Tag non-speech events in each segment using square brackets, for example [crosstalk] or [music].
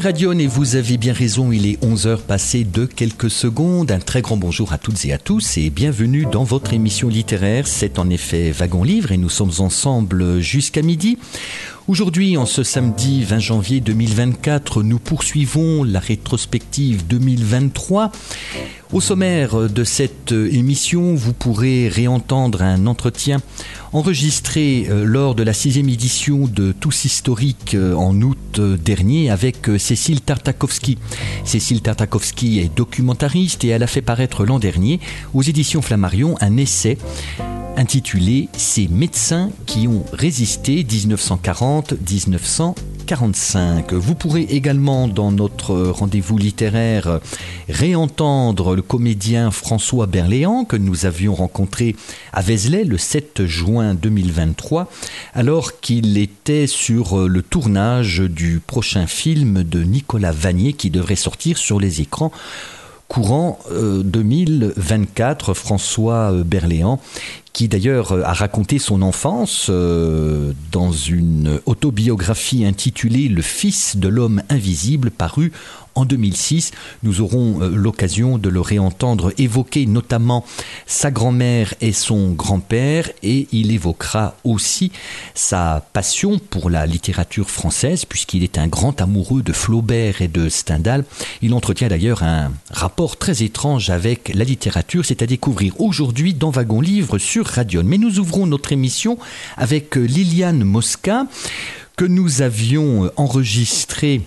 Radion et vous avez bien raison, il est 11h passé de quelques secondes. Un très grand bonjour à toutes et à tous et bienvenue dans votre émission littéraire. C'est en effet Wagon Livre et nous sommes ensemble jusqu'à midi. Aujourd'hui, en ce samedi 20 janvier 2024, nous poursuivons la rétrospective 2023. Au sommaire de cette émission, vous pourrez réentendre un entretien enregistré euh, lors de la sixième édition de Tous Historiques euh, en août euh, dernier avec Cécile Tartakovsky. Cécile Tartakovsky est documentariste et elle a fait paraître l'an dernier aux éditions Flammarion un essai intitulé Ces médecins qui ont résisté 1940-1945. Vous pourrez également dans notre rendez-vous littéraire réentendre le comédien François Berléand que nous avions rencontré à Vézelay le 7 juin 2023 alors qu'il était sur le tournage du prochain film de Nicolas Vanier qui devrait sortir sur les écrans courant euh, 2024, François euh, Berléand, qui d'ailleurs a raconté son enfance euh, dans une autobiographie intitulée Le fils de l'homme invisible, parue en 2006. Nous aurons euh, l'occasion de le réentendre évoquer notamment sa grand-mère et son grand-père et il évoquera aussi sa passion pour la littérature française puisqu'il est un grand amoureux de Flaubert et de Stendhal. Il entretient d'ailleurs un rapport très étrange avec la littérature, c'est à découvrir aujourd'hui dans Wagon Livre sur Mais nous ouvrons notre émission avec Liliane Mosca que nous avions enregistré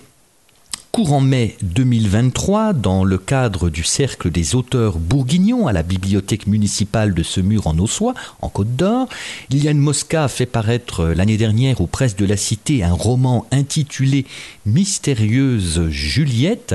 Courant mai 2023, dans le cadre du Cercle des auteurs bourguignons à la bibliothèque municipale de Semur en Ossois, en Côte d'Or, Liliane Mosca a fait paraître l'année dernière aux presses de la Cité un roman intitulé Mystérieuse Juliette.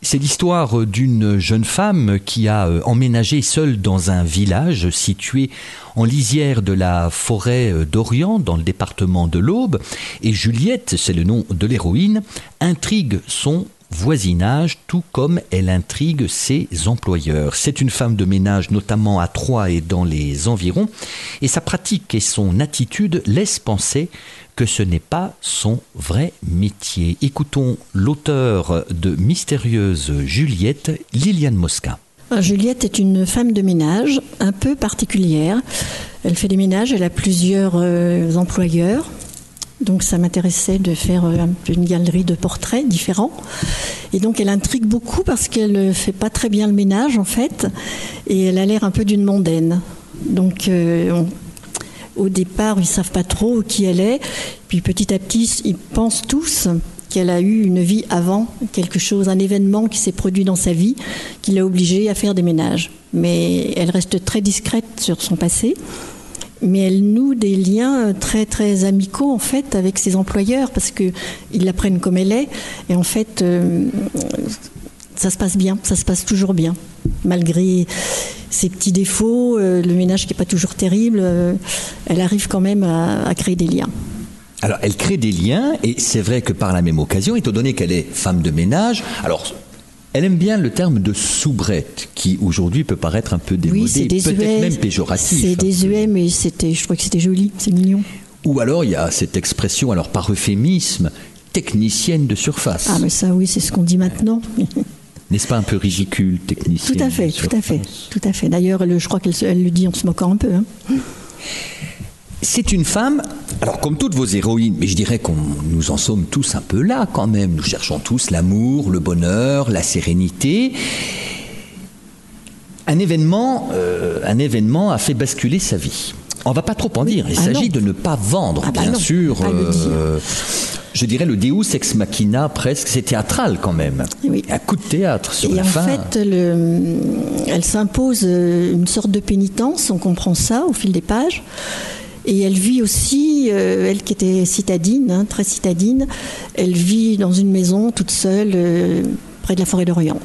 C'est l'histoire d'une jeune femme qui a emménagé seule dans un village situé en lisière de la forêt d'Orient dans le département de l'Aube. Et Juliette, c'est le nom de l'héroïne, intrigue son voisinage, tout comme elle intrigue ses employeurs. C'est une femme de ménage, notamment à Troyes et dans les environs, et sa pratique et son attitude laissent penser que ce n'est pas son vrai métier. Écoutons l'auteur de Mystérieuse Juliette, Liliane Mosca. Juliette est une femme de ménage un peu particulière. Elle fait des ménages, elle a plusieurs euh, employeurs. Donc ça m'intéressait de faire euh, une galerie de portraits différents. Et donc elle intrigue beaucoup parce qu'elle ne fait pas très bien le ménage en fait. Et elle a l'air un peu d'une mondaine. Donc euh, on, au départ, ils ne savent pas trop qui elle est. Puis petit à petit, ils pensent tous qu'elle a eu une vie avant, quelque chose, un événement qui s'est produit dans sa vie, qui l'a obligée à faire des ménages. Mais elle reste très discrète sur son passé. Mais elle noue des liens très très amicaux en fait avec ses employeurs parce que ils la prennent comme elle est et en fait euh, ça se passe bien, ça se passe toujours bien malgré ses petits défauts, euh, le ménage qui n'est pas toujours terrible, euh, elle arrive quand même à, à, créer des liens. Alors, elle crée des liens, et c'est vrai que par la même occasion, étant donné qu'elle est femme de ménage, alors. Elle aime bien le terme de soubrette, qui aujourd'hui peut paraître un peu démodé, oui, peut-être même péjoratif. C'est désuet, mais c'était, je crois que c'était joli, c'est mignon. Ou alors il y a cette expression, alors par euphémisme, technicienne de surface. Ah, mais ça, oui, c'est ce qu'on dit maintenant. [laughs] N'est-ce pas un peu ridicule, technicien Tout à fait, tout à fait, tout à fait. D'ailleurs, je crois qu'elle elle le dit en se moquant un peu. Hein. C'est une femme, alors comme toutes vos héroïnes, mais je dirais qu'on nous en sommes tous un peu là quand même. Nous cherchons tous l'amour, le bonheur, la sérénité. Un événement, euh, un événement a fait basculer sa vie. On va pas trop en dire. Il Ah s'agit de ne pas vendre, Ah bah bien non, sûr. Je dirais le Deus ex machina presque, c'est théâtral quand même. Oui. Un coup de théâtre sur Et la en fin. fait, le- elle s'impose euh, une sorte de pénitence, on comprend ça au fil des pages. Et elle vit aussi, euh, elle qui était citadine, hein, très citadine, elle vit dans une maison toute seule euh, près de la forêt d'Orient,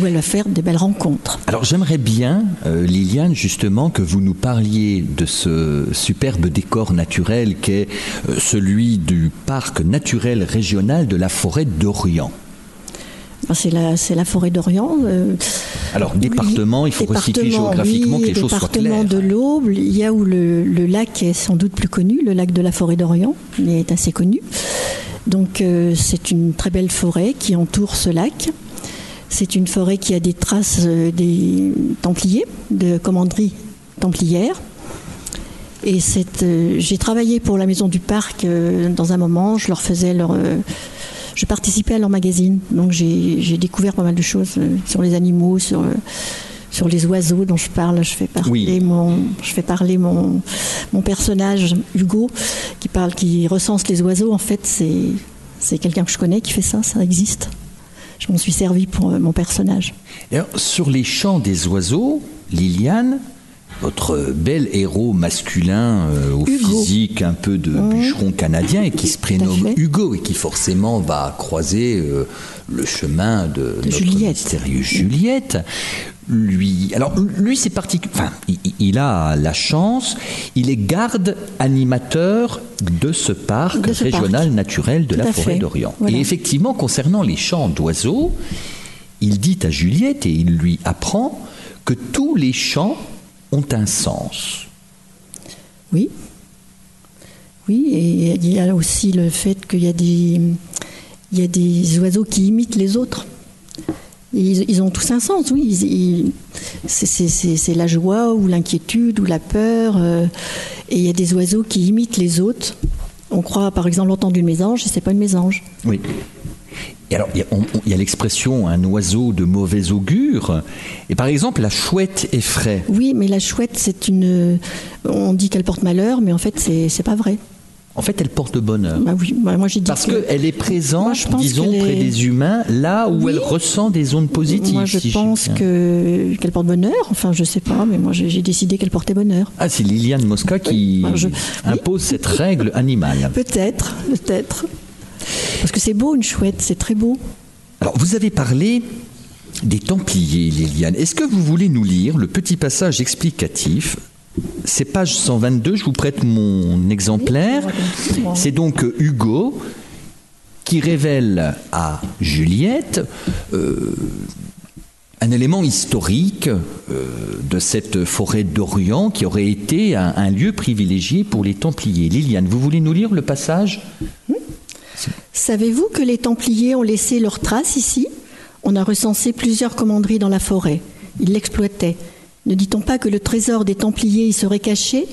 où elle va faire des belles rencontres. Alors j'aimerais bien, euh, Liliane, justement, que vous nous parliez de ce superbe décor naturel qu'est euh, celui du parc naturel régional de la forêt d'Orient. Enfin, C'est la, forêt d'Orient. euh, Alors, département, il faut Département, géographiquement oui, que les choses soient département de l'Aube, il y a où le, le lac est sans doute plus connu, le lac de la forêt d'Orient, il est assez connu. Donc euh, c'est une très belle forêt qui entoure ce lac. C'est une forêt qui a des traces euh, des Templiers, de commanderie templière. Et euh, j'ai travaillé pour la maison du parc euh, dans un moment, je leur faisais leur... euh, je participais à leur magazine, donc j'ai découvert pas mal de choses sur les animaux, sur, sur les oiseaux dont je parle. Je fais parler, Oui. mon, je fais parler mon, mon personnage, Hugo, qui, parle, qui recense les oiseaux. En fait, c'est c'est quelqu'un que je connais qui fait ça, ça existe. Je m'en suis servi pour euh, mon personnage. Alors, sur les chants des oiseaux, Liliane, votre bel héros masculin euh, au Hugo. physique un peu de bûcheron canadien et qui se prénomme. Hugo et qui forcément va croiser euh, le chemin de, notre Juliette. mystérieuse Juliette. Lui, alors lui c'est particulier. Enfin, il, il a la chance. Il est garde animateur de ce parc De ce régional parc. naturel de Tout la forêt d'Orient. Voilà. Et effectivement, concernant les chants d'oiseaux, il dit à Juliette et il lui apprend que tous les chants ont un sens. Oui. Oui, et il y a aussi le fait qu'il y a des, il y a des oiseaux qui imitent les autres. Ils, ils ont tous un sens, oui. Ils- ils- c'est- la joie ou l'inquiétude ou la peur. euh, et il y a des oiseaux qui imitent les autres. On croit par exemple entendre une mésange et c'est pas une mésange. Oui. Et alors, il y a, l'expression un oiseau de mauvais augure. Et par exemple, la chouette effraie. Oui, mais la chouette, c'est une. On dit qu'elle porte malheur, mais en fait, c'est pas vrai. En fait, elle porte bonheur. Bah oui, bah moi j'ai dit Parce que- qu'elle est présente, Moi, disons, près est- des humains, là où Oui. elle ressent des ondes positives. Moi, je si pense qu'elle porte bonheur. Enfin, je sais pas, mais moi, j'ai décidé qu'elle portait bonheur. Ah, c'est Liliane Mosca qui Moi, je- oui. impose cette règle animale. [laughs] Peut-être, peut-être. Parce que c'est beau, une chouette, c'est très beau. Alors, vous avez parlé des Templiers, Liliane. Est-ce que vous voulez nous lire le petit passage explicatif C'est page 122, je vous prête mon exemplaire. C'est donc Hugo qui révèle à Juliette euh, un élément historique euh, de cette forêt d'Orient qui aurait été un, un lieu privilégié pour les Templiers. Liliane, vous voulez nous lire le passage? Savez-vous que les Templiers ont laissé leurs traces ici? On a recensé plusieurs commanderies dans la forêt. Ils l'exploitaient. Ne dit-on pas que le trésor des Templiers y serait caché?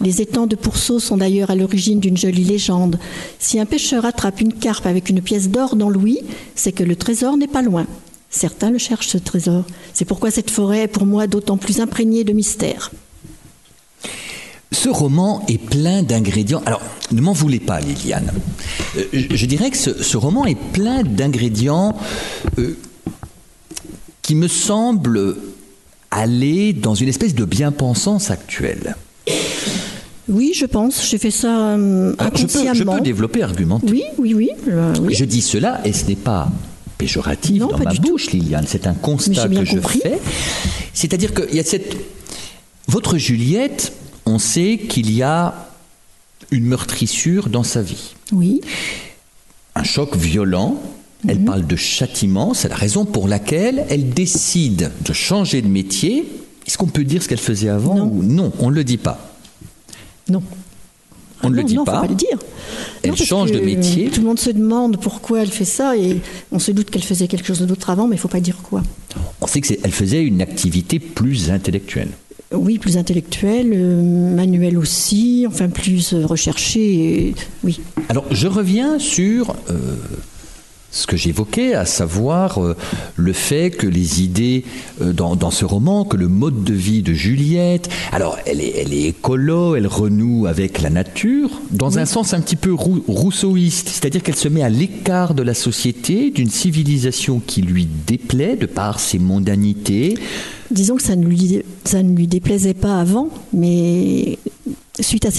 Les étangs de Pourceau sont d'ailleurs à l'origine d'une jolie légende. Si un pêcheur attrape une carpe avec une pièce d'or dans l'ouïe, c'est que le trésor n'est pas loin. Certains le cherchent, ce trésor. C'est pourquoi cette forêt est pour moi d'autant plus imprégnée de mystère. Ce roman est plein d'ingrédients. Alors, ne m'en voulez pas, Liliane. Euh, je, dirais que ce, ce roman est plein d'ingrédients euh, qui me semblent aller dans une espèce de bien-pensance actuelle. Oui, je pense. J'ai fait ça euh, Alors, je, peux, je inconsciemment. peux développer, argumenter. Oui, oui, oui. euh, oui. Je dis cela et ce n'est pas péjoratif Non, dans pas ma du tout. bouche, Liliane. C'est un constat que je compris. fais. C'est-à-dire qu'il y a cette. Votre Juliette, on sait qu'il y a une meurtrissure dans sa vie. Oui. Un choc violent. Elle parle de châtiment. C'est la raison pour laquelle elle décide de changer de métier. Est-ce qu'on peut dire ce qu'elle faisait avant Non. ou non On ne le dit pas. Non. On ne le non, dit non, pas. Faut pas le dire. Elle change de métier. Tout le monde se demande pourquoi elle fait ça et on se doute qu'elle faisait quelque chose d'autre avant, mais il faut pas dire quoi. On sait qu'elle faisait une activité plus intellectuelle. Oui, plus intellectuelle, euh, manuelle aussi, enfin plus euh, recherchée. et- Oui. Alors, je reviens sur euh, ce que j'évoquais, à savoir euh, le fait que les idées euh, dans, ce roman, que le mode de vie de Juliette, alors elle est, elle est écolo, elle renoue avec la nature, dans un sens un petit peu rousseauiste, c'est-à-dire qu'elle se met à l'écart de la société, d'une civilisation qui lui déplaît de par ses mondanités. Disons que ça ne lui, ça ne lui déplaisait pas avant, mais suite à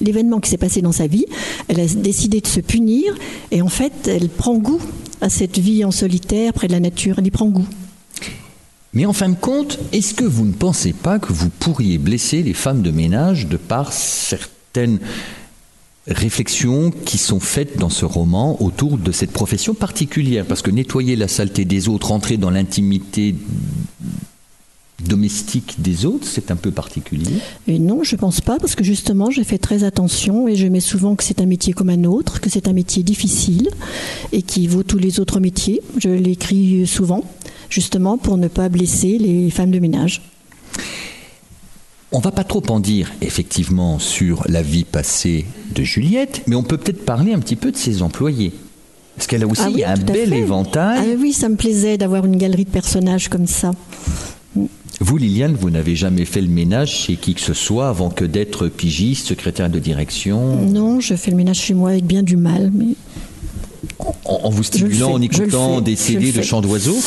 l'événement qui s'est passé dans sa vie, elle a décidé de se punir et en fait, elle prend goût à cette vie en solitaire près de la nature, elle y prend goût. Mais en fin de compte, est-ce que vous ne pensez pas que vous pourriez blesser les femmes de ménage de par certaines réflexions qui sont faites dans ce roman autour de cette profession particulière? Parce que nettoyer la saleté des autres, entrer dans l'intimité domestique des autres, c'est un peu particulier et Non, je ne pense pas, parce que justement, j'ai fait très attention et je mets souvent que c'est un métier comme un autre, que c'est un métier difficile et qui vaut tous les autres métiers. Je l'écris souvent, justement, pour ne pas blesser les femmes de ménage. On va pas trop en dire effectivement sur la vie passée de Juliette, mais on peut peut-être parler un petit peu de ses employés. Parce qu'elle a aussi ah un bel éventail. Ah oui, ça me plaisait d'avoir une galerie de personnages comme ça. Vous, Liliane, vous n'avez jamais fait le ménage chez qui que ce soit avant que d'être pigiste, secrétaire de direction Non, je fais le ménage chez moi avec bien du mal, mais. En, vous stimulant, en écoutant des CD de chants d'oiseaux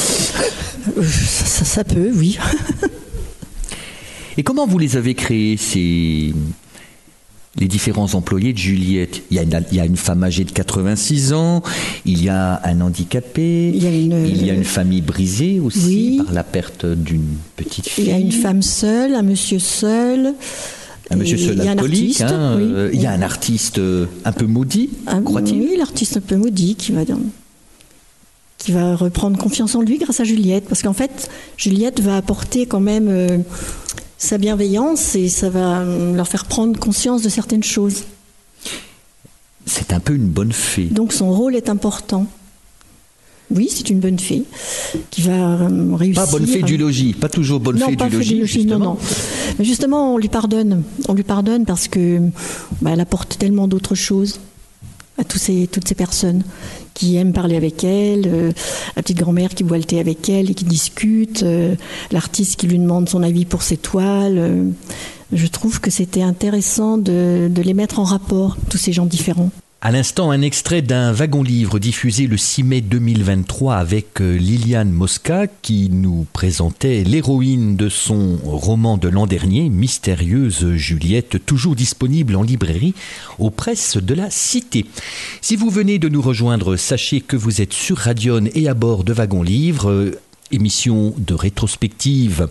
euh, ça, peut, oui. Et comment vous les avez créés, ces, les différents employés de Juliette. Il y, a une, il y, a une, femme âgée de 86 ans, il y a un handicapé, il y a une, famille brisée aussi par la perte d'une petite fille. Il y a une femme seule, un monsieur seul. Un monsieur seul alcoolique, il y a un artiste, hein, euh, il y a un artiste euh, un peu maudit, croit-il Oui, l'artiste un peu maudit qui va qui va reprendre confiance en lui grâce à Juliette. Parce qu'en fait, Juliette va apporter quand même euh, sa bienveillance et ça va leur faire prendre conscience de certaines choses. C'est un peu une bonne fée. Donc son rôle est important. Oui, c'est une bonne fée qui va euh, réussir. Pas bonne fée du logis, pas toujours bonne fée du logis. justement. Non, non. Mais justement, on lui pardonne. On lui pardonne parce que bah, elle apporte tellement d'autres choses à ces, toutes ces personnes qui aiment parler avec elle, euh, la petite grand-mère qui boit le thé avec elle et qui discute, euh, l'artiste qui lui demande son avis pour ses toiles. Euh, je trouve que c'était intéressant de les mettre en rapport, tous ces gens différents. À l'instant, un extrait d'un wagon-livre diffusé le 6 mai 2023 avec euh, Liliane Mosca qui nous présentait l'héroïne de son roman de l'an dernier, Mystérieuse Juliette, toujours disponible en librairie aux presses de la Cité. Si vous venez de nous rejoindre, sachez que vous êtes sur Radion et à bord de Wagon-Livre, euh, émission de rétrospective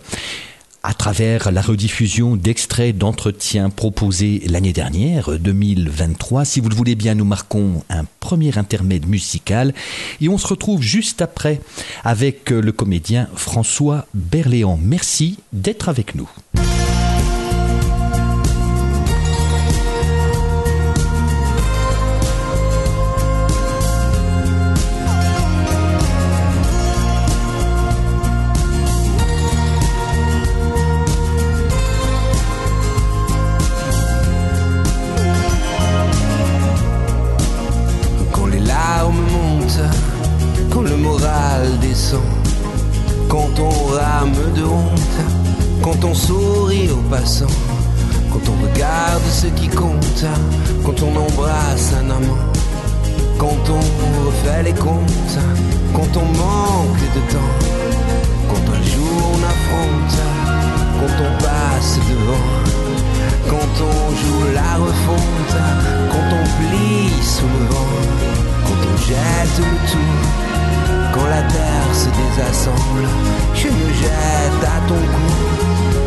à travers la rediffusion d'extraits d'entretiens proposés l'année dernière, 2023. Si vous le voulez bien, nous marquons un premier intermède musical et on se retrouve juste après avec le comédien François Berléand. Merci d'être avec nous. Quand on refait les comptes, quand on manque de temps, quand un jour on affronte, quand on passe devant, quand on joue la refonte, quand on plie sous le vent, quand on jette le tout, quand la terre se désassemble, je me jette à ton cou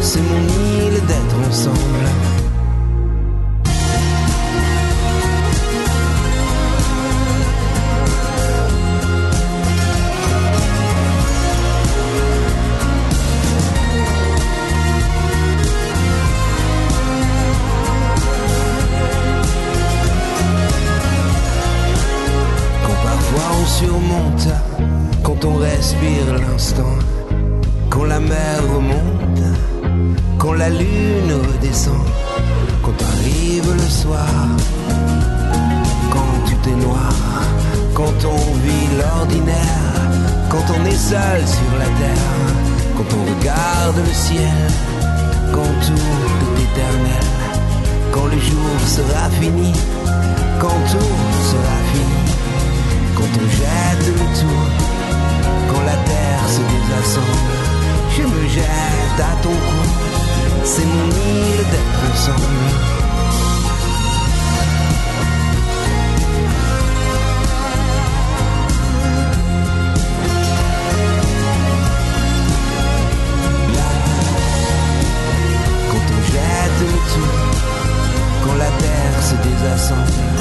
c'est mon île d'être ensemble. Quand on respire l'instant, quand la mer remonte quand la lune redescend, quand arrive le soir, quand tu t'es noir, quand on vit l'ordinaire, quand on est seul sur la terre, quand on regarde le ciel, quand tout est éternel, quand le jour sera fini, quand tout sera fini, quand on jette le tout, quand la terre se désassemble, je me jette à ton cou, c'est mon île d'être ensemble. quand la terre se désassemble.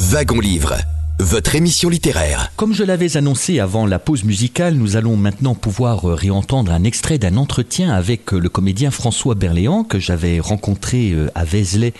Wagon Livre, votre émission littéraire. Comme je l'avais annoncé avant la pause musicale, nous allons maintenant pouvoir réentendre un extrait d'un entretien avec le comédien François Berléand que j'avais rencontré euh, à Vézelay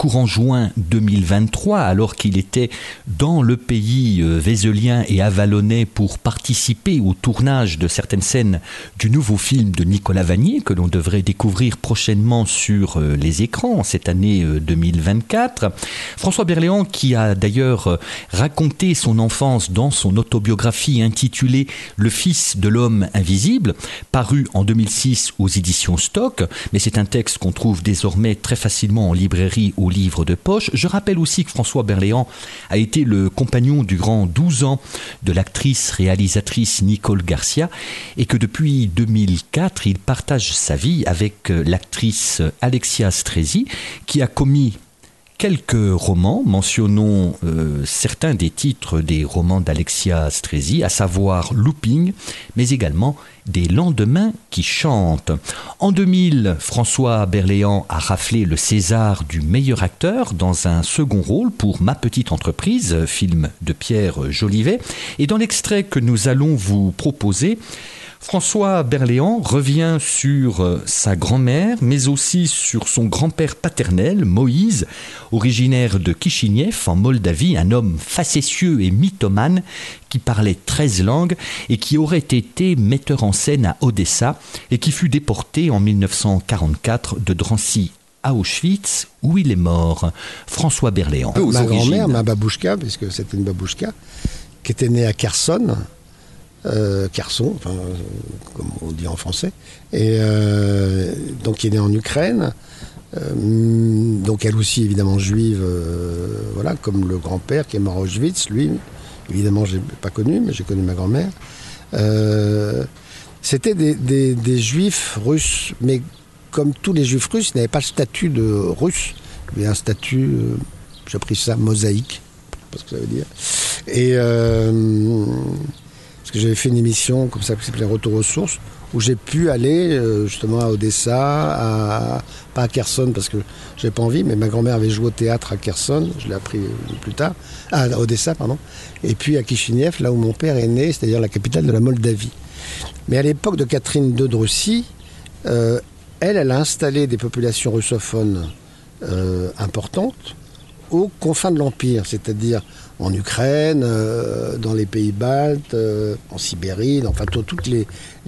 courant juin 2023, alors qu'il était dans le pays euh, vézelien et avalonnais pour participer au tournage de certaines scènes du nouveau film de Nicolas Vanier que l'on devrait découvrir prochainement sur euh, les écrans cette année 2024. Euh, François Berléand, qui a d'ailleurs raconté son enfance dans son autobiographie intitulée Le fils de l'homme invisible, paru en 2006 aux éditions Stock, mais c'est un texte qu'on trouve désormais très facilement en librairie livre de poche. Je rappelle aussi que François Berléand a été le compagnon durant 12 ans de l'actrice réalisatrice Nicole Garcia et que depuis 2004, il partage sa vie avec l'actrice Alexia Strezi qui a commis quelques romans, mentionnons euh, certains des titres des romans d'Alexia Strezi, à savoir Looping, mais également Des lendemains qui chantent. En 2000, François Berléand a raflé le César du meilleur acteur dans un second rôle pour Ma petite entreprise, film de Pierre Jolivet. Et dans l'extrait que nous allons vous proposer, François Berléand revient sur euh, sa grand-mère, mais aussi sur son grand-père paternel, Moïse, originaire de Kishinev en Moldavie, un homme facétieux et mythomane qui parlait 13 langues et qui aurait été metteur en scène à Odessa et qui fut déporté en 1944 de Drancy à Auschwitz, où il est mort. François Berléand. Ma grand-mère, ma babouchka, puisque c'était une babouchka, qui était née à Kherson, euh, Kherson, enfin, comme on dit en français, et euh, donc qui est née en Ukraine. Euh, donc elle aussi évidemment juive, voilà, comme le grand-père qui est mort à Auschwitz, lui, évidemment je l'ai pas connu, mais j'ai connu ma grand-mère. C'était des, juifs russes, mais comme tous les juifs russes, ils n'avaient pas le statut de russe, mais un statut, j'ai pris ça, mosaïque, je sais pas ce que ça veut dire. Et parce que j'avais fait une émission comme ça qui s'appelait Retour aux sources, où j'ai pu aller euh, justement à Odessa, à, pas à Kherson parce que j'ai pas envie, mais ma grand-mère avait joué au théâtre à Kherson, je l'ai appris euh, plus tard, à Odessa, pardon, et puis à Kishinev, là où mon père est né, c'est-à-dire la capitale de la Moldavie. Mais à l'époque de Catherine II de Russie, euh, elle, elle a installé des populations russophones importantes aux confins de l'Empire, c'est-à-dire en Ukraine, euh, dans les pays baltes, euh, en Sibérie, enfin toutes les,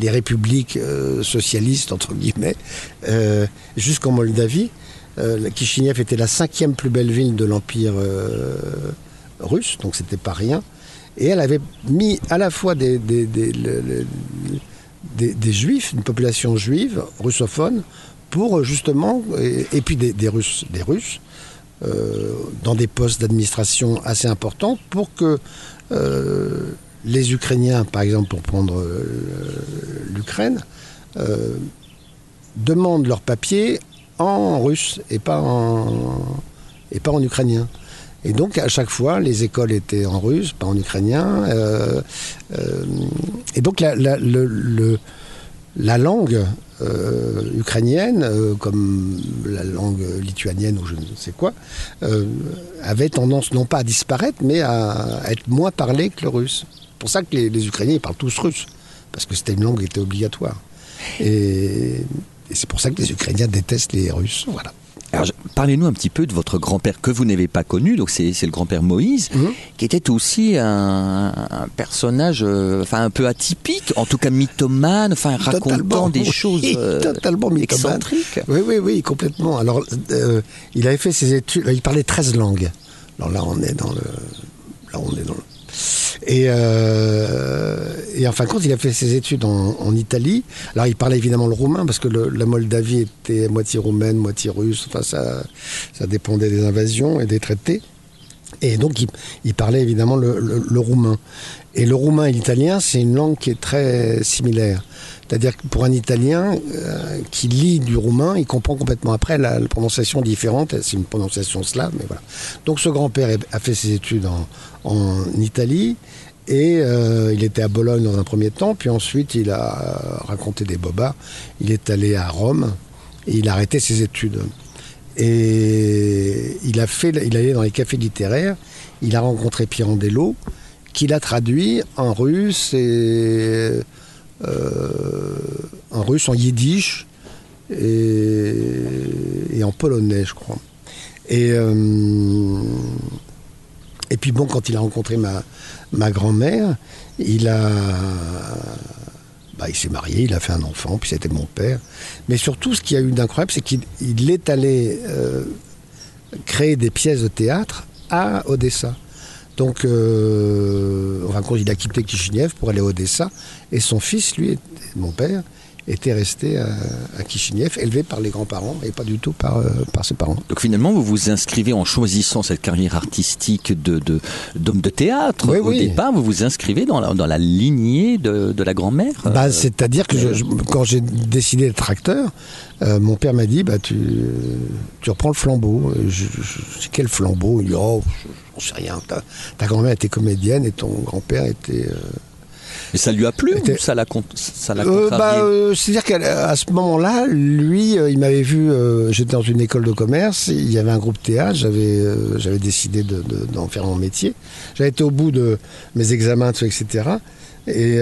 républiques euh, socialistes, entre guillemets, jusqu'en Moldavie. Kishinev était la cinquième plus belle ville de l'Empire russe, donc c'était pas rien. Et elle avait mis à la fois des, juifs, une population juive, russophone, pour justement, et, puis des, Russes, des Russes, dans des postes d'administration assez importants pour que euh, les Ukrainiens, par exemple pour prendre euh, l'Ukraine, demandent leurs papiers en russe et pas en, et pas en ukrainien. Et donc à chaque fois, les écoles étaient en russe, pas en ukrainien. Euh, euh, et donc le, la langue euh, ukrainienne, euh, comme la langue lituanienne ou je ne sais quoi, euh, avait tendance non pas à disparaître, mais à, être moins parlée que le russe. C'est pour ça que les, Ukrainiens parlent tous russe, parce que c'était une langue qui était obligatoire. Et, et c'est pour ça que les Ukrainiens détestent les Russes. Voilà. Parlez-nous un petit peu de votre grand-père que vous n'avez pas connu, donc c'est c'est le grand-père Moïse, Mhm. qui était aussi un, un personnage, euh, enfin un peu atypique, en tout cas mythomane, enfin racontant Totalement, des choses euh, totalement mythomane. excentriques. Oui, oui, oui, complètement. Alors, euh, il avait fait ses études, il parlait 13 langues. Alors là, on est dans le. Là, on est dans le. Et, euh, et en fin de compte, il a fait ses études en, Italie. Alors, il parlait évidemment le roumain parce que la Moldavie était moitié roumaine, moitié russe. Enfin, ça, ça dépendait des invasions et des traités. Et donc, il, parlait évidemment le roumain. Et le roumain et l'italien, c'est une langue qui est très similaire. C'est-à-dire que pour un Italien euh, qui lit du roumain, il comprend complètement. Après, la, prononciation est différente, c'est une prononciation slave, mais voilà. Donc ce grand-père a fait ses études en, Italie, et euh, il était à Bologne dans un premier temps, puis ensuite il a euh, raconté des bobas. Il est allé à Rome, et il a arrêté ses études. Et il a fait, il allait dans les cafés littéraires, il a rencontré Pirandello, qui l'a traduit en russe et en russe, en yiddish et, en polonais, je crois. Et, euh, et puis bon, quand il a rencontré ma, ma grand-mère, il a, bah, il s'est marié, il a fait un enfant, puis c'était mon père. Mais surtout, ce qu'il y a eu d'incroyable, c'est qu'il il est allé euh, créer des pièces de théâtre à Odessa. Donc, euh, en fin de compte, il a quitté Kishinev pour aller à Odessa. Et son fils, lui, mon père, était resté à, à Kishinev, élevé par les grands-parents et pas du tout par, euh, par ses parents. Donc finalement, vous vous inscrivez en choisissant cette carrière artistique de- d'homme de, théâtre. Oui, Au oui. départ, vous vous inscrivez dans la, dans la lignée de, de la grand-mère. Bah, Euh, C'est-à-dire que je- je- quand j'ai décidé d'être acteur, euh, mon père m'a dit bah, tu, tu reprends le flambeau. Je, je, quel flambeau? Il dit Oh, je- j'en sais rien. Ta, ta grand-mère était comédienne et ton grand-père était. euh, Et ça lui a plu était- ou ça l'a ça l'a Euh, bah, euh, C'est-à-dire qu'à ce moment-là, lui, euh, il m'avait vu, j'étais dans une école de commerce, il y avait un groupe théâtre, j'avais j'avais décidé de- de- d'en faire mon métier. J'avais été au bout de mes examens, tout, etc. Et,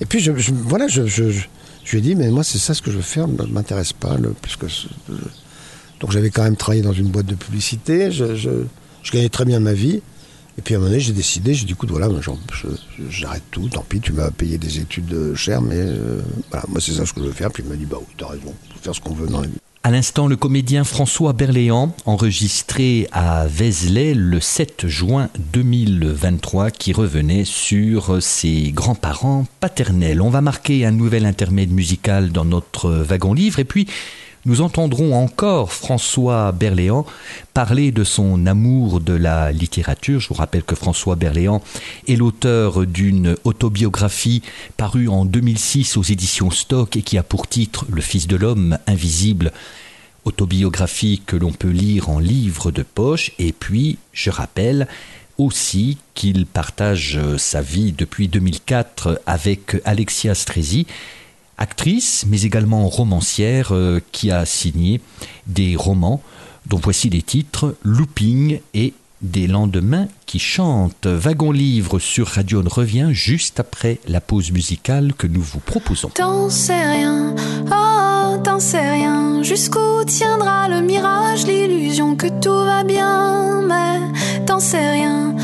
et puis, je, je- voilà, je, je, lui ai dit, mais moi, c'est ça ce que je veux faire, ne m'intéresse pas. Le, donc, j'avais quand même travaillé dans une boîte de publicité, je, gagnais très bien ma vie. Et puis à un moment donné, j'ai décidé, j'ai dit, écoute, voilà, j'arrête tout, tant pis, tu m'as payé des études euh, chères, mais euh, voilà, moi c'est ça ce que je veux faire. Puis il m'a dit, bah oui, t'as raison, faut faire ce qu'on veut dans la vie. À l'instant, le comédien François Berléand, enregistré à Vézelay le 7 juin 2023, qui revenait sur ses grands-parents paternels. On va marquer un nouvel intermède musical dans notre wagon livre et puis nous entendrons encore François Berléand parler de son amour de la littérature. Je vous rappelle que François Berléand est l'auteur d'une autobiographie parue en 2006 aux éditions Stock et qui a pour titre Le Fils de l'homme invisible autobiographie que l'on peut lire en livre de poche. Et puis, je rappelle aussi qu'il partage sa vie depuis 2004 avec Alexia Strezi, actrice, mais également romancière, euh, qui a signé des romans dont voici les titres Looping et Des lendemains qui chantent. Wagon Livre sur Radio revient juste après la pause musicale que nous vous proposons. T'en sais rien, oh, t'en sais rien. Jusqu'où tiendra le mirage, l'illusion que tout va bien. Mais t'en sais rien,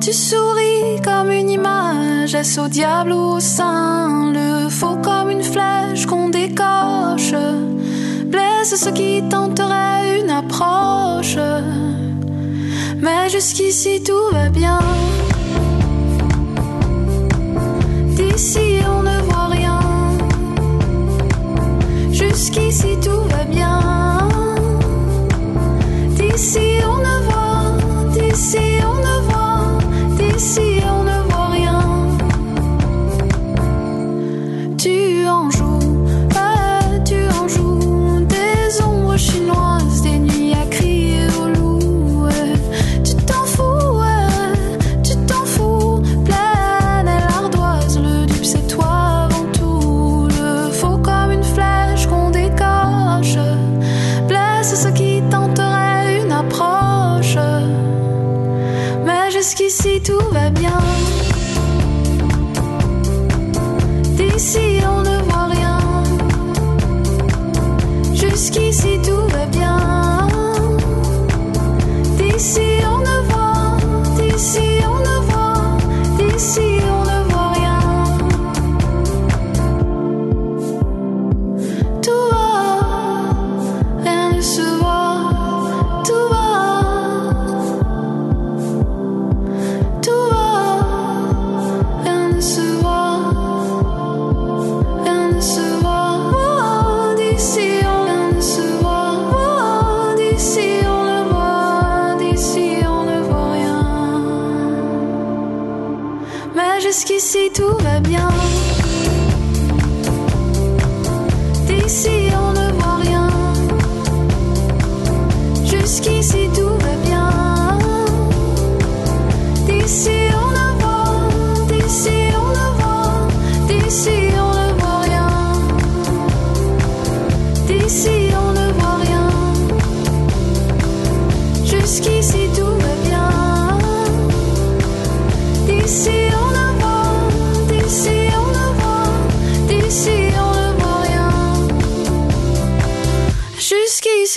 Tu souris comme une image, est-ce au diable au saint? Le faux comme une flèche qu'on décoche. Blesse ce qui tenterait une approche. Mais jusqu'ici tout va bien. D'ici on tout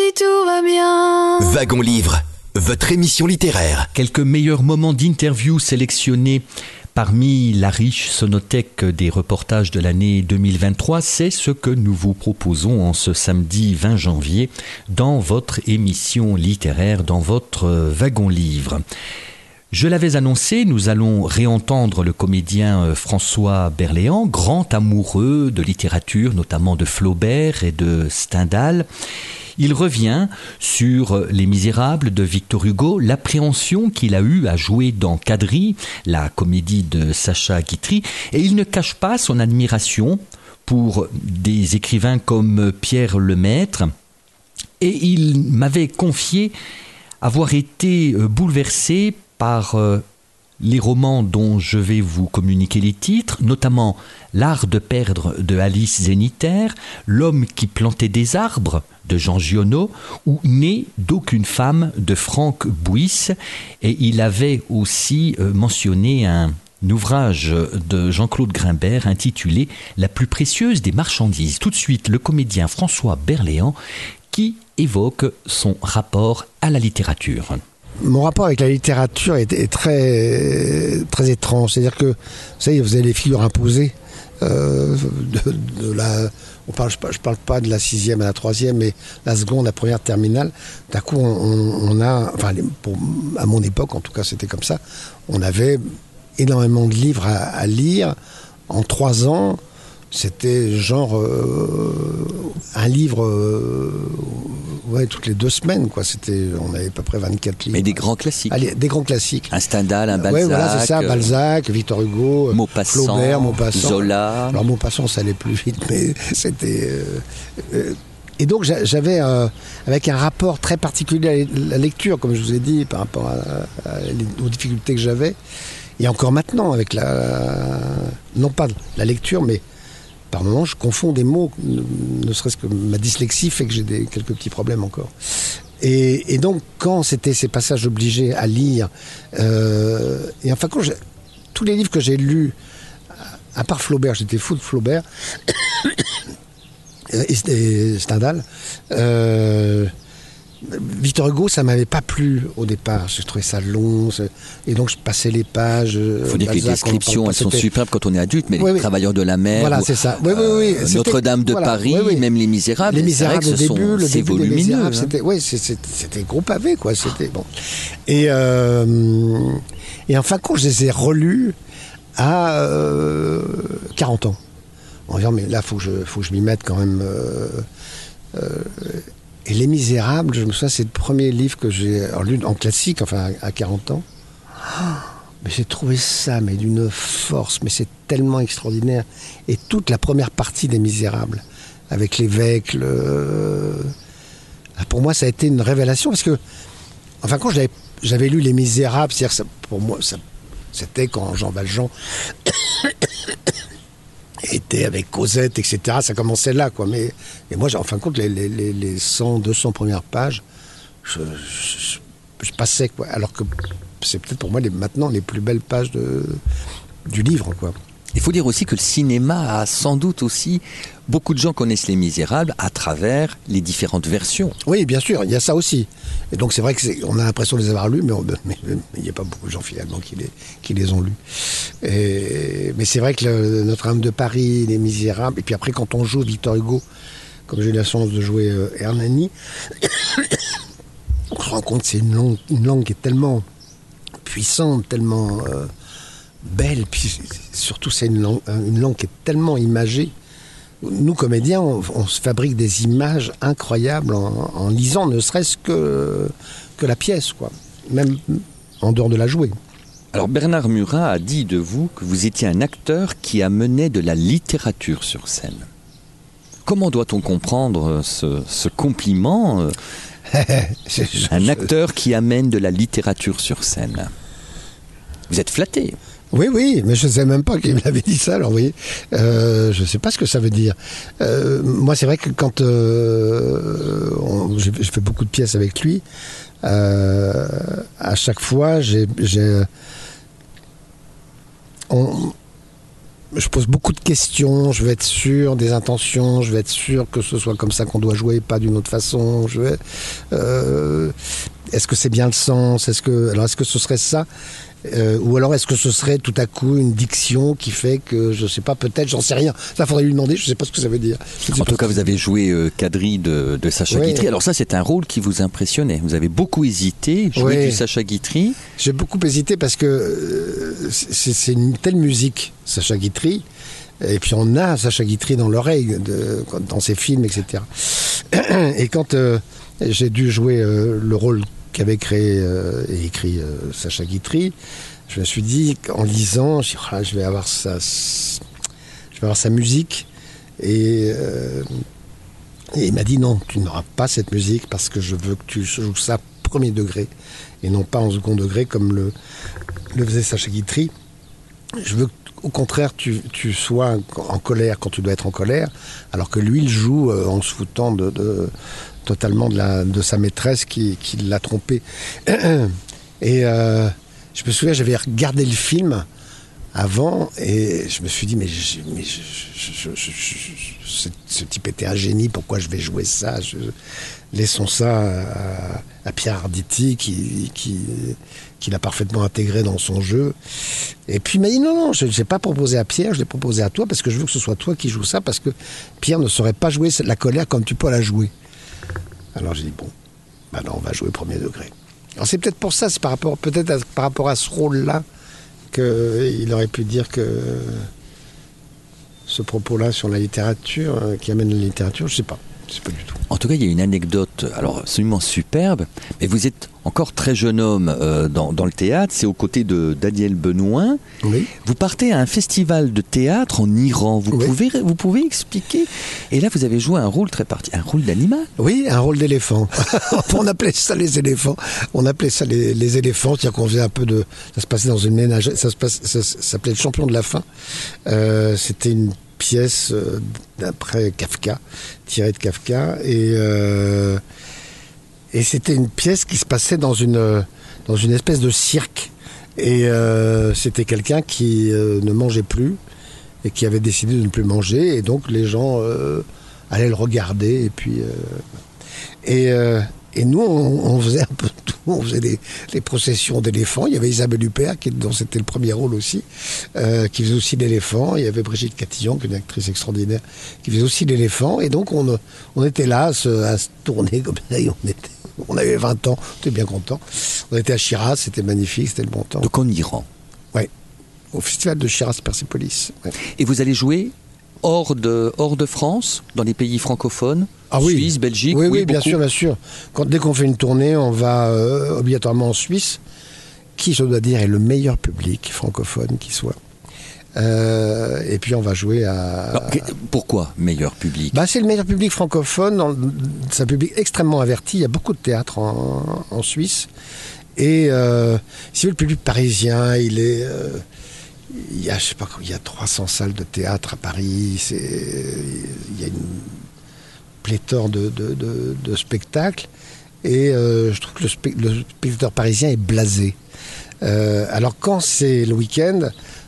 Jusqu'ici, tout va bien. Wagon Livre, votre émission littéraire. Quelques meilleurs moments d'interview sélectionnés parmi la riche sonothèque des reportages de l'année 2023, c'est ce que nous vous proposons en ce samedi 20 janvier dans votre émission littéraire, dans votre wagon livre. Je l'avais annoncé, nous allons réentendre le comédien euh, François Berléand, grand amoureux de littérature, notamment de Flaubert et de Stendhal. Il revient sur Les Misérables de Victor Hugo, l'appréhension qu'il a eue à jouer dans Quadrille, la comédie de Sacha Guitry, et il ne cache pas son admiration pour des écrivains comme Pierre Lemaître, et il m'avait confié avoir été bouleversé par euh, les romans dont je vais vous communiquer les titres, notamment L'art de perdre de Alice Zénitaire, L'homme qui plantait des arbres de Jean Giono ou Né d'aucune femme de Franck Bouys. Et il avait aussi euh, mentionné un ouvrage de Jean-Claude Grimbert intitulé La plus précieuse des marchandises. Tout de suite, le comédien François Berléand qui évoque son rapport à la littérature. Mon rapport avec la littérature est, très, très étrange. C'est-à-dire que, vous savez, vous avez les figures imposées. euh, de, la, on parle, je, je parle pas de la sixième à la troisième, mais la seconde, la première terminale. D'un coup, on, a, enfin, à mon époque, en tout cas, c'était comme ça. On avait énormément de livres à lire en trois ans. C'était genre euh, un livre, euh, ouais, toutes les deux semaines, quoi. C'était, on avait à peu près 24 livres. Mais des grands classiques. Allez, des grands classiques. Un Stendhal, un Balzac. Ouais, voilà, c'est ça, euh, Balzac, Victor Hugo, Maupassant, Flaubert, Maupassant. Zola. Alors Maupassant, ça allait plus vite, [laughs] mais c'était. euh, et donc j'a- j'avais, euh, avec un rapport très particulier à la lecture, comme je vous ai dit, par rapport à- à les- aux difficultés que j'avais, et encore maintenant avec la, non pas la lecture, mais par moments je confonds des mots, ne, serait-ce que ma dyslexie fait que j'ai des, quelques petits problèmes encore. Et, donc quand c'était ces passages obligés à lire, euh, et enfin quand tous les livres que j'ai lus, à part Flaubert, j'étais fou de Flaubert, [coughs] et, et Stendhal. Euh, Victor Hugo, ça m'avait pas plu au départ. Je trouvais ça long, et donc je passais les pages. Il faut dire que les descriptions, elles sont superbes quand on est adulte, mais Oui, les oui. travailleurs de la mer, Voilà, c'est ça. Oui, oui, oui. euh, Notre-Dame de voilà, Paris, oui, même Les Misérables. Les Misérables ce début, c'est des volumineux. Misérables, hein. c'était, ouais, gros pavé, quoi. C'était bon. Et euh, et en fin de compte, je les ai relus à euh, 40 ans. En disant, mais là, faut que je, faut que je m'y mette quand même. euh, euh, et Les Misérables, je me souviens, c'est le premier livre que j'ai lu en classique, enfin à 40 ans. [gasps] Mais j'ai trouvé ça, mais d'une force, mais c'est tellement extraordinaire. Et toute la première partie des Misérables, avec l'évêque, le... Ah, pour moi, ça a été une révélation parce que, enfin, quand j'avais, lu Les Misérables, c'est-à-dire pour moi, c'était quand Jean Valjean était avec Cosette, etc. Ça commençait là, quoi. Mais et moi, en fin de compte, les, les, les, les 100, 200 premières pages, je passais, quoi. Alors que c'est peut-être pour moi les, maintenant les plus belles pages de, du livre, quoi. Il faut dire aussi que le cinéma a sans doute aussi beaucoup de gens connaissent Les Misérables à travers les différentes versions. Oui, bien sûr, il y a ça aussi. Et donc c'est vrai qu'on a l'impression de les avoir lus, mais il n'y a pas beaucoup de gens finalement qui les, qui les ont lus. Mais c'est vrai que Notre-Dame de Paris, Les Misérables, et puis après quand on joue Victor Hugo, comme j'ai eu la chance de jouer euh, Hernani, [coughs] on se rend compte que c'est une langue, une langue qui est tellement puissante, tellement euh, belle, puis surtout c'est une langue, une langue qui est tellement imagée. Nous, comédiens, on, on se fabrique des images incroyables en, en lisant ne serait-ce que, que la pièce, quoi. Même en dehors de la jouer. Alors Bernard Murat a dit de vous que vous étiez un acteur qui amenait de la littérature sur scène. Comment doit-on comprendre euh, ce, ce compliment euh, [laughs] Un acteur qui amène de la littérature sur scène? Vous êtes flatté. Oui, oui, mais je ne sais même pas qui me dit ça, alors voyez. Euh, je ne sais pas ce que ça veut dire. Euh, moi, c'est vrai que quand euh, j'ai fait beaucoup de pièces avec lui, à chaque fois, je pose beaucoup de questions, je veux être sûr des intentions, je veux être sûr que ce soit comme ça qu'on doit jouer, pas d'une autre façon. Je est-ce que c'est bien le sens Est-ce que alors est-ce que ce serait ça? Euh, ou alors est-ce que ce serait tout à coup une diction qui fait que je sais pas peut-être j'en sais rien ça faudrait lui demander je sais pas ce que ça veut dire En tout cas, vous avez joué euh, Kadri de, de Sacha. Guitry. Alors ça, c'est un rôle qui vous impressionnait. Vous avez beaucoup hésité, jouer du Sacha Guitry. J'ai beaucoup hésité parce que euh, c'est une telle musique, Sacha Guitry, et puis on a Sacha Guitry dans l'oreille, dans ses films, etc. [clears throat] Et quand euh, j'ai dû jouer le rôle qu'avait créé euh, et écrit euh, Sacha Guitry, je me suis dit, en lisant, Ah, je vais avoir sa, je vais avoir sa musique. Et, euh, et il m'a dit non, tu n'auras pas cette musique parce que je veux que tu joues ça premier degré et non pas en second degré comme le, le faisait Sacha Guitry. Je veux qu'au contraire tu, tu sois en colère quand tu dois être en colère, alors que lui il joue en se foutant de- totalement de, la, de sa maîtresse qui, qui l'a trompé. [clears throat] Et euh, je me souviens, j'avais regardé le film avant et je me suis dit mais, mais ce, type était un génie pourquoi je vais jouer ça? Laissons ça à, à Pierre Arditi qui, qui, qui l'a parfaitement intégré dans son jeu. Et puis il m'a dit non non je ne l'ai pas proposé à Pierre je l'ai proposé à toi parce que je veux que ce soit toi qui joues ça parce que Pierre ne saurait pas jouer la colère comme tu peux la jouer alors j'ai dit bon maintenant on va jouer premier degré alors c'est peut-être pour ça c'est par rapport peut-être par rapport à ce rôle là qu'il aurait pu dire que ce propos-là sur la littérature, euh, qui amène la littérature, je sais pas. Sais pas du tout. En tout cas, il y a une anecdote, alors absolument superbe, mais vous êtes encore très jeune homme euh, dans, dans le théâtre, c'est aux côtés de Daniel Benoît. Oui. Vous partez à un festival de théâtre en Iran. Vous, Oui. pouvez, vous pouvez expliquer? Et là, vous avez joué un rôle très particulier, un rôle d'animal. Oui, un rôle d'éléphant. [laughs] on appelait ça les éléphants. On appelait ça les, les éléphants, c'est-à-dire qu'on faisait un peu de. Ça se passait dans une. Ça ça, ça s'appelait le champion de la faim. Euh, C'était une pièce euh, d'après Kafka, tirée de Kafka, et euh, et c'était une pièce qui se passait dans une dans une espèce de cirque. Et euh, c'était quelqu'un qui ne mangeait plus et qui avait décidé de ne plus manger, et donc les gens allaient le regarder, et puis et, et nous, on, on faisait un peu tout. On faisait des, processions d'éléphants. Il y avait Isabelle Huppert, qui, dont c'était le premier rôle aussi, euh, qui faisait aussi l'éléphant. Il y avait Brigitte Catillon, qui est une actrice extraordinaire, qui faisait aussi l'éléphant. Et donc, on, on était là à se, à se tourner comme ça. Et on, était, on avait 20 ans, on était bien contents. On était à Shiraz, c'était magnifique, c'était le bon temps. Donc en Iran. Ouais, au festival de Shiraz-Persépolis. Ouais. Et vous allez jouer hors de, hors de France, dans les pays francophones Ah oui. Suisse, Belgique Oui, oui, bien sûr, bien sûr. Quand, dès qu'on fait une tournée, on va euh, obligatoirement en Suisse, qui, je dois dire, est le meilleur public francophone qui soit. Euh, et puis on va jouer à. Que- pourquoi meilleur public? Bah, c'est le meilleur public francophone. C'est un public extrêmement averti. Il y a beaucoup de théâtre en, en Suisse. Et euh, si vous voulez, le public parisien, il est. euh, il y a, je sais pas, il y a 300 salles de théâtre à Paris. Il y a une pléthore de, de, de- de spectacles. Et euh, je trouve que le, spe- le spectateur parisien est blasé. Euh, alors quand c'est le week-end,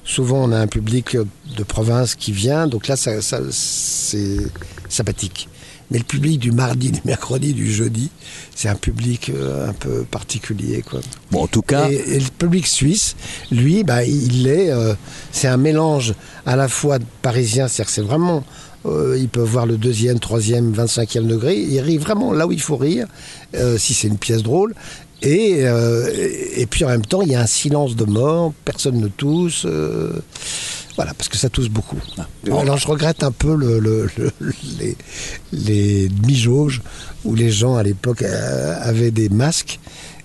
souvent on a un public de province qui vient, donc là ça, ça- c'est sympathique. Mais le public du mardi, [laughs] du mercredi, du jeudi, c'est un public euh, un peu particulier. Quoi. Bon, en tout cas, Et, et le public suisse, lui, bah, il est, euh, c'est un mélange à la fois parisien, c'est-à-dire que c'est vraiment, euh, ils peuvent voir le deuxième, troisième, 25e degré, il rit vraiment là où il faut rire, euh, si c'est une pièce drôle. Et, euh, et puis en même temps, il y a un silence de mort, personne ne tousse. voilà, parce que ça tousse beaucoup. Alors je regrette un peu le, le- le- les, les demi-jauges où les gens à l'époque avaient des masques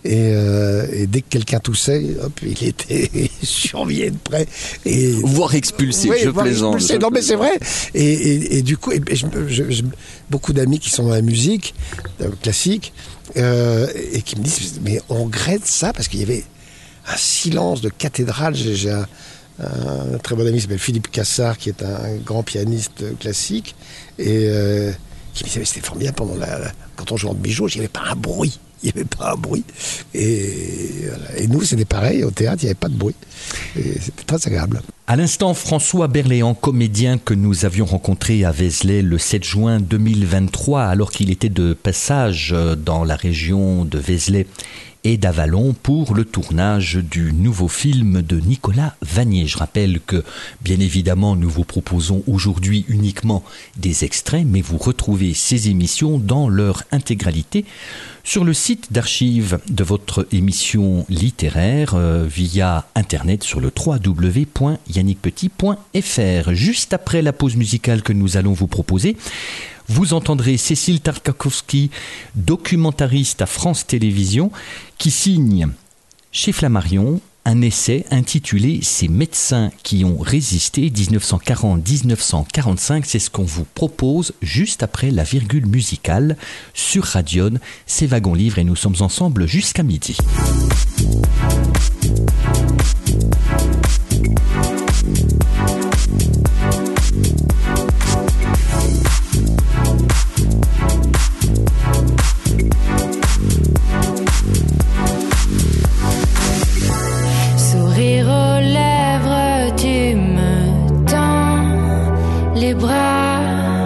et, euh, et dès que quelqu'un toussait, hop, il était [laughs] surveillé de près. Et, voire expulsé, Oui, je voire plaisante. expulsé. je Non, mais c'est vrai. Et, et- et du coup, je- je- je- beaucoup d'amis qui sont dans la musique euh, classique euh, et qui me disent mais on regrette ça parce qu'il y avait un silence de cathédrale. J'ai un, un très bon ami qui s'appelle Philippe Cassard qui est un grand pianiste classique et euh, qui me disait mais c'était formidable pendant la, la- quand on jouait en demi-jauge, il n'y avait pas un bruit. [laughs] Il n'y avait pas un bruit. Et, nous, c'était pareil. Au théâtre, il n'y avait pas de bruit. C'était très agréable. À l'instant, François Berléand, comédien que nous avions rencontré à Vézelay le 7 juin 2023, alors qu'il était de passage euh, dans la région de Vézelay et d'Avalon pour le tournage du nouveau film de Nicolas Vanier. Je rappelle que, bien évidemment, nous vous proposons aujourd'hui uniquement des extraits, mais vous retrouvez ces émissions dans leur intégralité sur le site d'archives de votre émission littéraire euh, via internet sur le www.yannickpetit.fr. Juste après la pause musicale que nous allons vous proposer, vous entendrez Cécile Tarkakowski, documentariste à France Télévisions, qui signe chez Flammarion un essai intitulé Ces médecins qui ont résisté 1940-1945. C'est ce qu'on vous propose juste après la virgule musicale sur Radion. C'est Wagon Livre et nous sommes ensemble jusqu'à midi. fire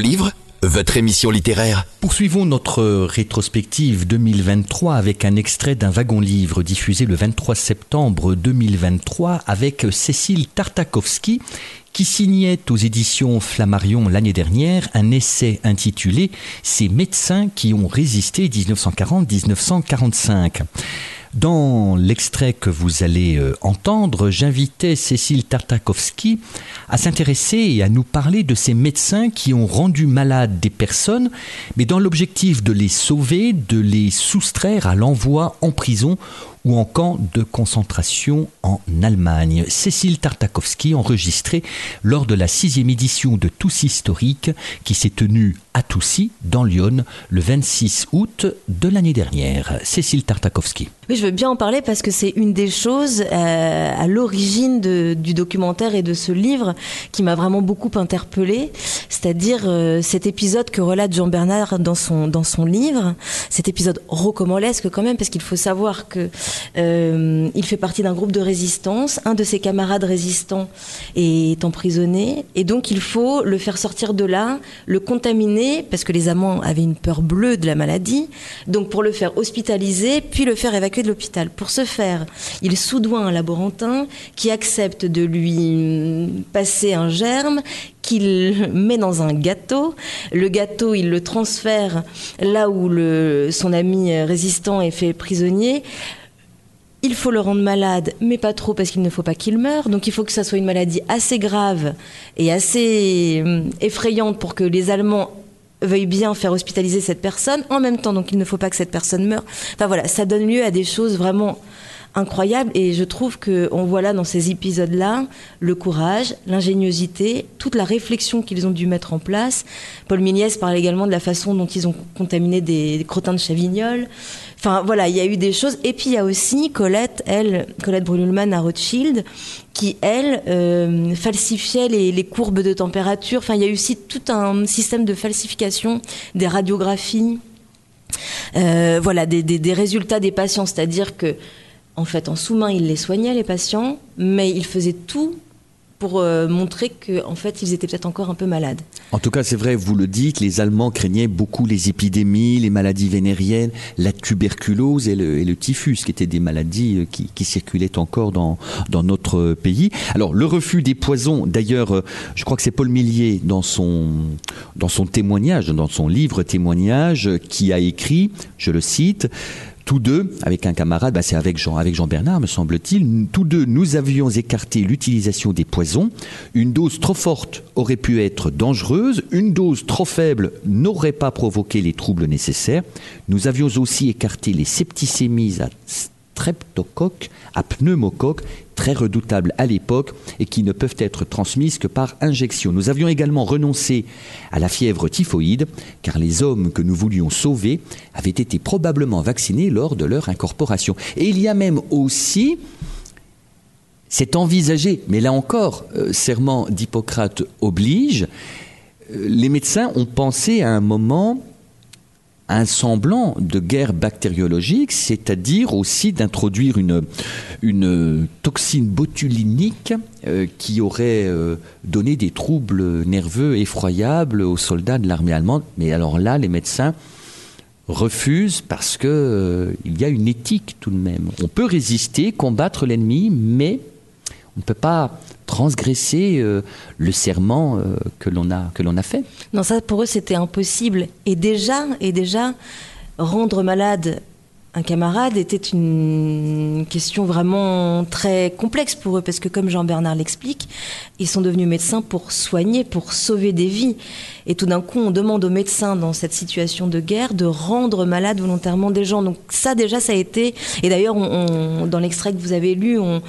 Livre, votre émission littéraire. Poursuivons notre rétrospective 2023 avec un extrait d'un wagon-livre diffusé le 23 septembre 2023 avec Cécile Tartakovsky qui signait aux éditions Flammarion l'année dernière un essai intitulé Ces médecins qui ont résisté 1940-1945. Dans l'extrait que vous allez euh, entendre, j'invitais Cécile Tartakovsky à s'intéresser et à nous parler de ces médecins qui ont rendu malades des personnes, mais dans l'objectif de les sauver, de les soustraire à l'envoi en prison ou en camp de concentration en Allemagne. Cécile Tartakovsky enregistrée lors de la sixième édition de Tous Historique qui s'est tenue à Toussy, dans Lyon, le 26 août de l'année dernière. Cécile Tartakovsky. Oui, je veux bien en parler parce que c'est une des choses euh, à l'origine du documentaire et de ce livre qui m'a vraiment beaucoup interpellée, c'est-à-dire euh, cet épisode que relate Jean Bernard dans son, dans son livre, cet épisode rocambolesque quand même, parce qu'il faut savoir que euh, il fait partie d'un groupe de résistance, un de ses camarades résistants est emprisonné, et donc il faut le faire sortir de là, le contaminer, parce que les amants avaient une peur bleue de la maladie, donc pour le faire hospitaliser, puis le faire évacuer de l'hôpital. Pour ce faire, il soudoie un laborantin qui accepte de lui passer un germe qu'il [laughs] met dans un gâteau. Le gâteau, il le transfère là où son ami résistant est fait prisonnier. Il faut le rendre malade, mais pas trop parce qu'il ne faut pas qu'il meure. Donc il faut que ça soit une maladie assez grave et assez hum, effrayante pour que les Allemands veuillent bien faire hospitaliser cette personne. En même temps, donc il ne faut pas que cette personne meure. Enfin voilà, ça donne lieu à des choses vraiment incroyables et je trouve qu'on voit là dans ces épisodes-là le courage, l'ingéniosité, toute la réflexion qu'ils ont dû mettre en place. Paul Méliès parle également de la façon dont ils ont contaminé des, crottins de Chavignol. Enfin voilà, il y a eu des choses. Et puis il y a aussi Colette, elle, Colette Brunelman à Rothschild, qui elle euh, falsifiait les, courbes de température. Enfin il y a eu aussi tout un système de falsification des radiographies. Euh, voilà, des, résultats des patients, c'est-à-dire que en fait, en sous-main, il les soignait, les patients, mais il faisait tout pour euh, montrer qu'en en fait, ils étaient peut-être encore un peu malades. En tout cas, c'est vrai, vous le dites, les Allemands craignaient beaucoup les épidémies, les maladies vénériennes, la tuberculose et le, typhus, qui étaient des maladies euh, qui, circulaient encore dans, dans notre pays. Alors, le refus des poisons, d'ailleurs, euh, je crois que c'est Paul Millier, dans son, dans son témoignage, dans son livre témoignage, qui a écrit, je le cite, tous deux, avec un camarade, bah, c'est avec Jean, avec Jean Bernard, me semble-t-il, tous deux, nous avions écarté l'utilisation des poisons. Une dose trop forte aurait pu être dangereuse, une dose trop faible n'aurait pas provoqué les troubles nécessaires. Nous avions aussi écarté les septicémies streptocoques, à pneumocoques, très redoutables à l'époque et qui ne peuvent être transmises que par injection. Nous avions également renoncé à la fièvre typhoïde car les hommes que nous voulions sauver avaient été probablement vaccinés lors de leur incorporation. Et il y a même aussi c'est envisagé, mais là encore, euh, serment d'Hippocrate oblige, euh, les médecins ont pensé à un moment un semblant de guerre bactériologique, c'est-à-dire aussi d'introduire une, toxine botulinique euh, qui aurait euh, donné des troubles nerveux effroyables aux soldats de l'armée allemande. Mais alors là, les médecins refusent parce que euh, y a une éthique tout de même. On peut résister, combattre l'ennemi, mais on ne peut pas transgresser euh, le serment euh, que l'on a fait. Non, ça pour eux c'était impossible. Et déjà, et déjà, rendre malade un camarade était une question vraiment très complexe pour eux, parce que comme Jean-Bernard l'explique, ils sont devenus médecins pour soigner, pour sauver des vies. Et tout d'un coup, on demande aux médecins dans cette situation de guerre de rendre malade volontairement des gens. Donc ça déjà, ça a été... Et d'ailleurs, dans l'extrait que vous avez lu, on,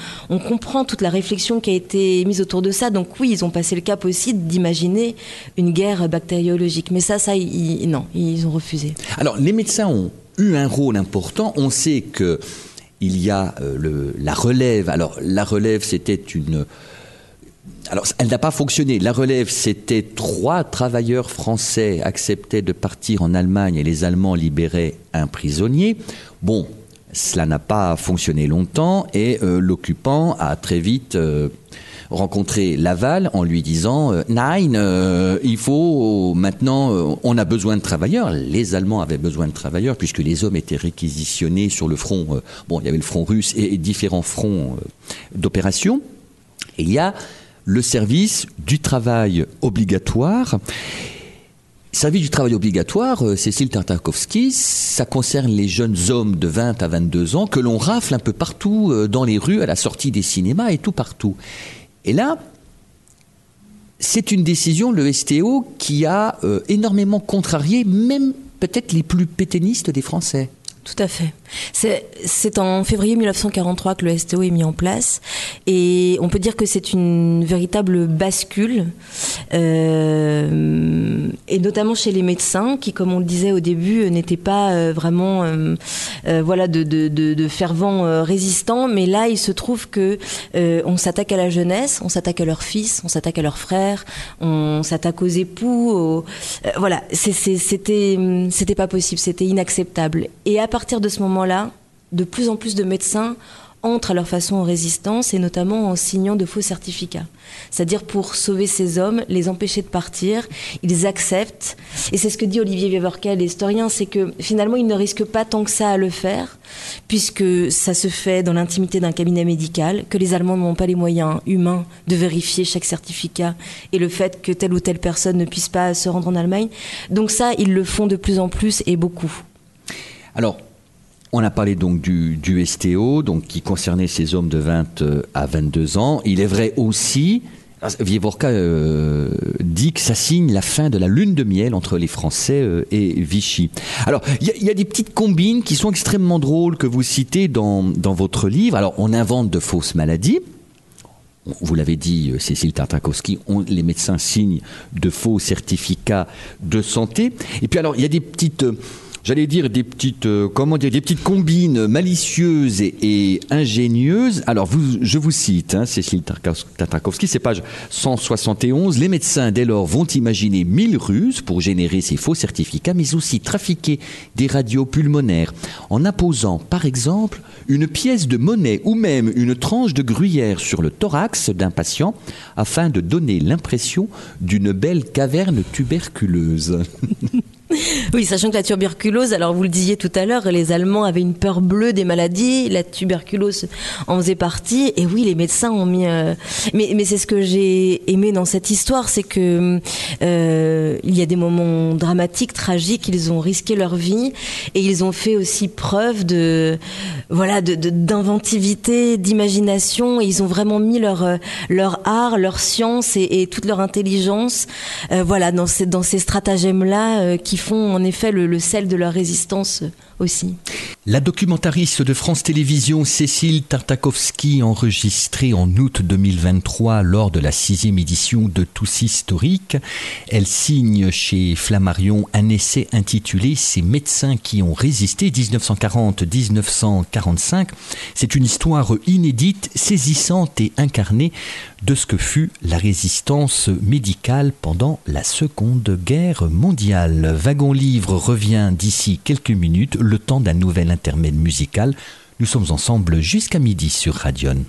comprend toute la réflexion qui a été mise autour de ça. Donc oui, ils ont passé le cap aussi d'imaginer une guerre bactériologique. Mais ça, ça, non, ils ont refusé. Alors les médecins ont eu un rôle important. On sait que il y a euh, le, la relève. Alors la relève, c'était une alors, elle n'a pas fonctionné. La relève, c'était trois travailleurs français acceptaient de partir en Allemagne et les Allemands libéraient un prisonnier. Bon, cela n'a pas fonctionné longtemps et euh, l'occupant a très vite euh, rencontré Laval en lui disant euh, Nine, euh, il faut maintenant, euh, on a besoin de travailleurs. Les Allemands avaient besoin de travailleurs puisque les hommes étaient réquisitionnés sur le front. euh, bon, il y avait le front russe et, différents fronts d'opération. Et il y a le service du travail obligatoire. Service du travail obligatoire, Cécile Tartakovsky, ça concerne les jeunes hommes de 20 à 22 ans que l'on rafle un peu partout dans les rues, à la sortie des cinémas et tout partout. Et là, c'est une décision, le STO, qui a euh, énormément contrarié même peut-être les plus pétainistes des Français. Tout à fait. C'est- en février 1943 que le STO est mis en place et on peut dire que c'est une véritable bascule euh, et notamment chez les médecins qui, comme on le disait au début, euh, n'étaient pas euh, vraiment voilà de, fervents résistants, mais là il se trouve que on s'attaque à la jeunesse, on s'attaque à leurs fils, on s'attaque à leurs frères, on s'attaque aux époux, aux- voilà, c'était pas possible, c'était inacceptable. Partir de ce moment-là, de plus en plus de médecins entrent à leur façon en résistance et notamment en signant de faux certificats. C'est-à-dire pour sauver ces hommes, les empêcher de partir, ils acceptent. Et c'est ce que dit Olivier Weverkel, l'historien, c'est que finalement ils ne risquent pas tant que ça à le faire, puisque ça se fait dans l'intimité d'un cabinet médical, que les Allemands n'ont pas les moyens humains de vérifier chaque certificat et le fait que telle ou telle personne ne puisse pas se rendre en Allemagne. Donc ça, ils le font de plus en plus et beaucoup. Alors, on a parlé donc du, du STO, donc qui concernait ces hommes de 20 euh, à 22 ans. Il est vrai aussi, Vievorka euh, dit que ça signe la fin de la lune de miel entre les Français euh, et Vichy. Alors, il y, a- des petites combines qui sont extrêmement drôles que vous citez dans, dans votre livre. Alors, on invente de fausses maladies. Vous l'avez dit, Cécile Tartakovsky, on- les médecins signent de faux certificats de santé. Et puis alors, il y a des petites, j'allais dire des petites, euh, comment dire, des petites combines malicieuses et, ingénieuses. Alors, je vous cite, hein, Cécile Tartakovsky, c'est page 171. Les médecins, dès lors, vont imaginer mille ruses pour générer ces faux certificats, mais aussi trafiquer des radios pulmonaires en imposant, par exemple, une pièce de monnaie ou même une tranche de gruyère sur le thorax d'un patient afin de donner l'impression d'une belle caverne tuberculeuse. [laughs] [laughs] Oui, sachant que la tuberculose, alors vous le disiez tout à l'heure, les Allemands avaient une peur bleue des maladies, la tuberculose en faisait partie, et oui, les médecins ont mis. euh, Mais, mais c'est ce que j'ai aimé dans cette histoire, c'est que euh, il y a des moments dramatiques, tragiques, ils ont risqué leur vie, et ils ont fait aussi preuve de voilà de- de- d'inventivité, d'imagination, et ils ont vraiment mis leur euh, leur art, leur science et, toute leur intelligence, euh, voilà dans ces dans ces stratagèmes là qui font en effet le, sel de leur résistance euh, aussi. La documentariste de France Télévisions Cécile Tartakovsky, enregistrée en août 2023 lors de la sixième édition de Tous Historique, elle signe chez Flammarion un essai intitulé Ces médecins qui ont résisté 1940-1945. C'est une histoire inédite, saisissante et incarnée de ce que fut la résistance médicale pendant la Seconde Guerre mondiale. Wagon Livre revient d'ici quelques minutes, le temps d'un nouvel intermède musical. Nous sommes ensemble jusqu'à midi sur Radion.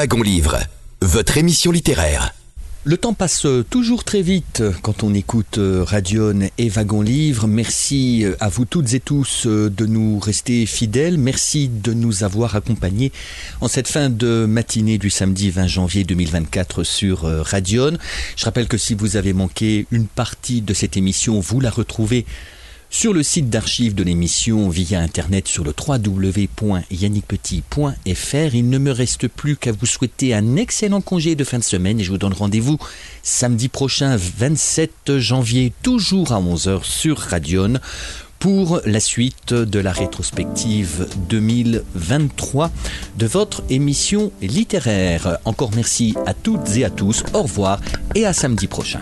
Wagon Livre, votre émission littéraire. Le temps passe toujours très vite quand on écoute euh, Radion et Wagon Livre. Merci euh, à vous toutes et tous euh, de nous rester fidèles. Merci de nous avoir accompagnés en cette fin de matinée du samedi 20 janvier 2024 sur Radion. Je rappelle que si vous avez manqué une partie de cette émission, vous la retrouvez sur le site d'archives de l'émission via internet sur le www.yannickpetit.fr. Il ne me reste plus qu'à vous souhaiter un excellent congé de fin de semaine et je vous donne rendez-vous samedi prochain 27 janvier toujours à 11h sur Radion pour la suite de la rétrospective 2023 de votre émission littéraire. Encore merci à toutes et à tous. Au revoir et à samedi prochain.